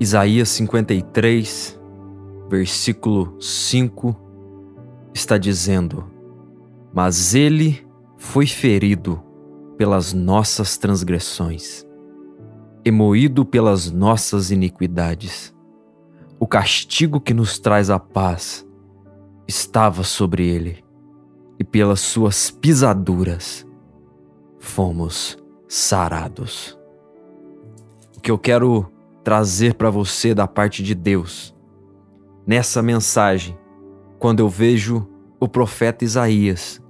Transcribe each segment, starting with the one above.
Isaías 53, versículo 5, está dizendo: Mas ele foi ferido pelas nossas transgressões e moído pelas nossas iniquidades. O castigo que nos traz a paz estava sobre ele, e pelas suas pisaduras fomos sarados. O que eu quero trazer para você da parte de Deus nessa mensagem, quando eu vejo o profeta Isaías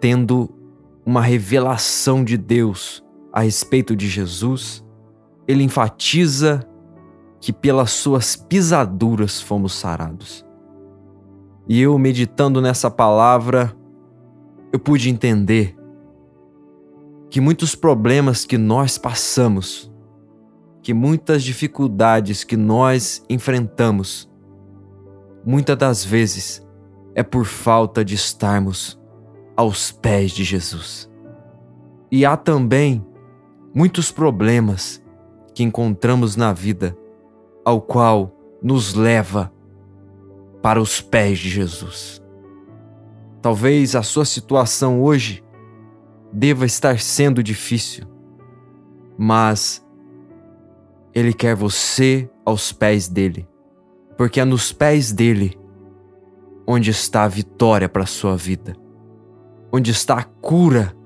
tendo uma revelação de Deus a respeito de Jesus, ele enfatiza que pelas suas pisaduras fomos sarados. E eu, meditando nessa palavra, eu pude entender que muitos problemas que nós passamos, que muitas dificuldades que nós enfrentamos, muitas das vezes é por falta de estarmos aos pés de Jesus. E há também muitos problemas que encontramos na vida, ao qual nos leva para os pés de Jesus. Talvez a sua situação hoje deva estar sendo difícil, mas Ele quer você aos pés dele, porque é nos pés dele onde está a vitória para a sua vida, onde está a cura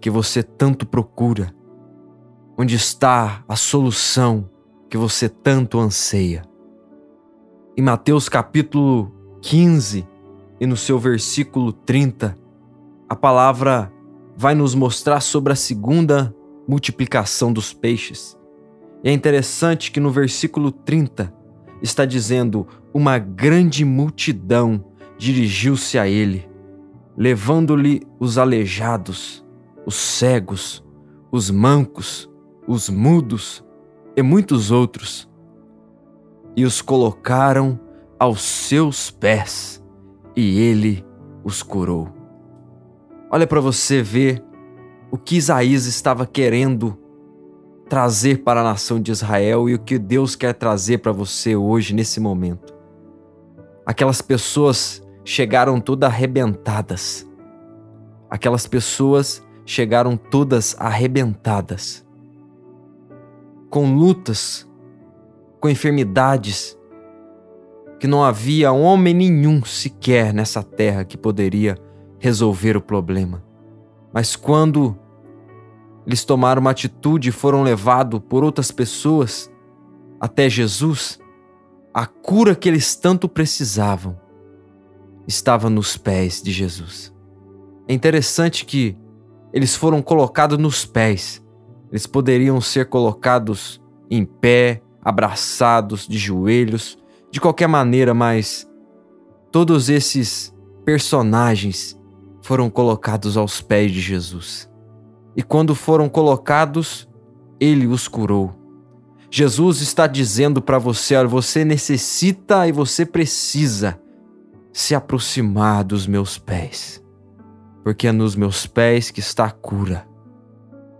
que você tanto procura onde está a solução que você tanto anseia. Em Mateus capítulo 15 e no seu versículo 30, a palavra vai nos mostrar sobre a segunda multiplicação dos peixes. E é interessante que no versículo 30 está dizendo: Uma grande multidão dirigiu-se a ele, levando-lhe os aleijados, os cegos, os mancos, os mudos e muitos outros, e os colocaram aos seus pés, e ele os curou. Olha para você ver o que Isaías estava querendo trazer para a nação de Israel e o que Deus quer trazer para você hoje, nesse momento. Aquelas pessoas chegaram todas arrebentadas. Aquelas pessoas chegaram todas arrebentadas com lutas, com enfermidades, que não havia homem nenhum sequer nessa terra que poderia resolver o problema. Mas quando eles tomaram uma atitude e foram levados por outras pessoas até Jesus, a cura que eles tanto precisavam estava nos pés de Jesus. É interessante que eles foram colocados nos pés eles poderiam ser colocados em pé, abraçados, de joelhos, de qualquer maneira, mas todos esses personagens foram colocados aos pés de Jesus. E quando foram colocados, ele os curou. Jesus está dizendo para você: olha, você necessita e você precisa se aproximar dos meus pés, porque é nos meus pés que está a cura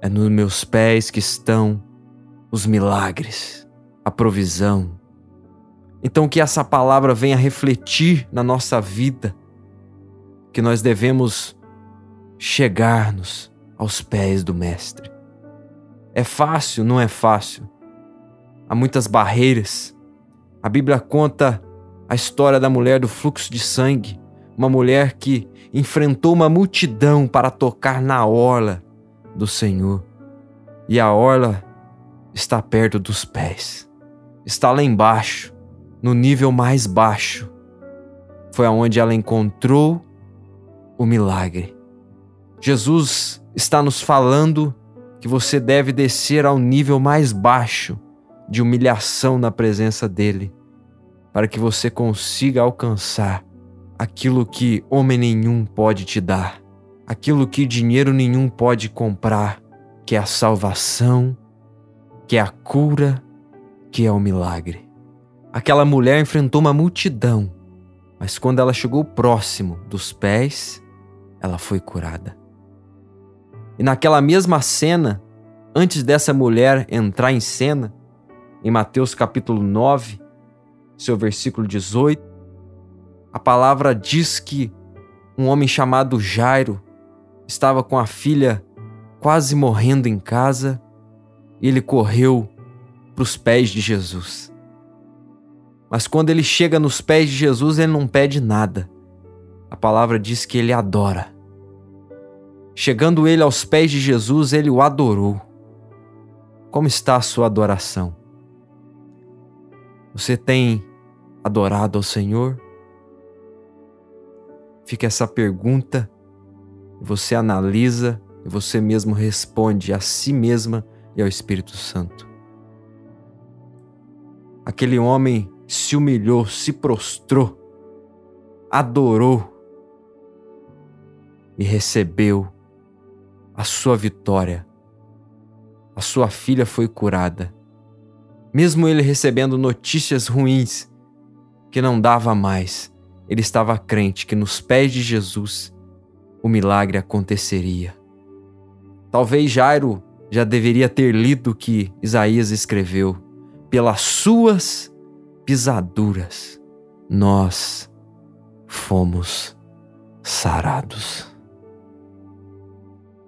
é nos meus pés que estão os milagres, a provisão. Então, que essa palavra venha refletir na nossa vida, que nós devemos chegar-nos aos pés do Mestre. É fácil? Não é fácil. Há muitas barreiras. A Bíblia conta a história da mulher do fluxo de sangue, uma mulher que enfrentou uma multidão para tocar na orla do Senhor. E a orla está perto dos pés. Está lá embaixo, no nível mais baixo. Foi aonde ela encontrou o milagre. Jesus está nos falando que você deve descer ao nível mais baixo de humilhação na presença dele, para que você consiga alcançar aquilo que homem nenhum pode te dar aquilo que dinheiro nenhum pode comprar, que é a salvação, que é a cura, que é o milagre. Aquela mulher enfrentou uma multidão, mas quando ela chegou próximo dos pés, ela foi curada. E naquela mesma cena, antes dessa mulher entrar em cena, em Mateus capítulo 9, seu versículo 18, a palavra diz que um homem chamado Jairo estava com a filha quase morrendo em casa e ele correu para os pés de Jesus. Mas quando ele chega nos pés de Jesus, ele não pede nada. A palavra diz que ele adora. Chegando ele aos pés de Jesus, ele o adorou. Como está a sua adoração? Você tem adorado ao Senhor? Fica essa pergunta, você analisa e você mesmo responde a si mesma e ao Espírito Santo. Aquele homem se humilhou, se prostrou, adorou e recebeu a sua vitória. A sua filha foi curada. Mesmo ele recebendo notícias ruins que não dava mais, ele estava crente que nos pés de Jesus o milagre aconteceria. Talvez Jairo já deveria ter lido o que Isaías escreveu. Pelas suas pisaduras, nós fomos sarados.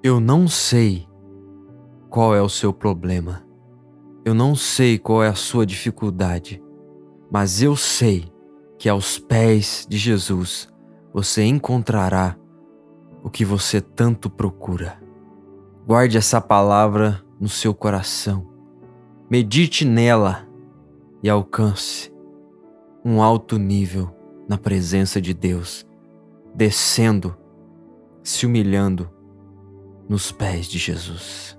Eu não sei qual é o seu problema. Eu não sei qual é a sua dificuldade, mas eu sei que aos pés de Jesus você encontrará o que você tanto procura. Guarde essa palavra no seu coração. Medite nela e alcance um alto nível na presença de Deus, descendo, se humilhando nos pés de Jesus.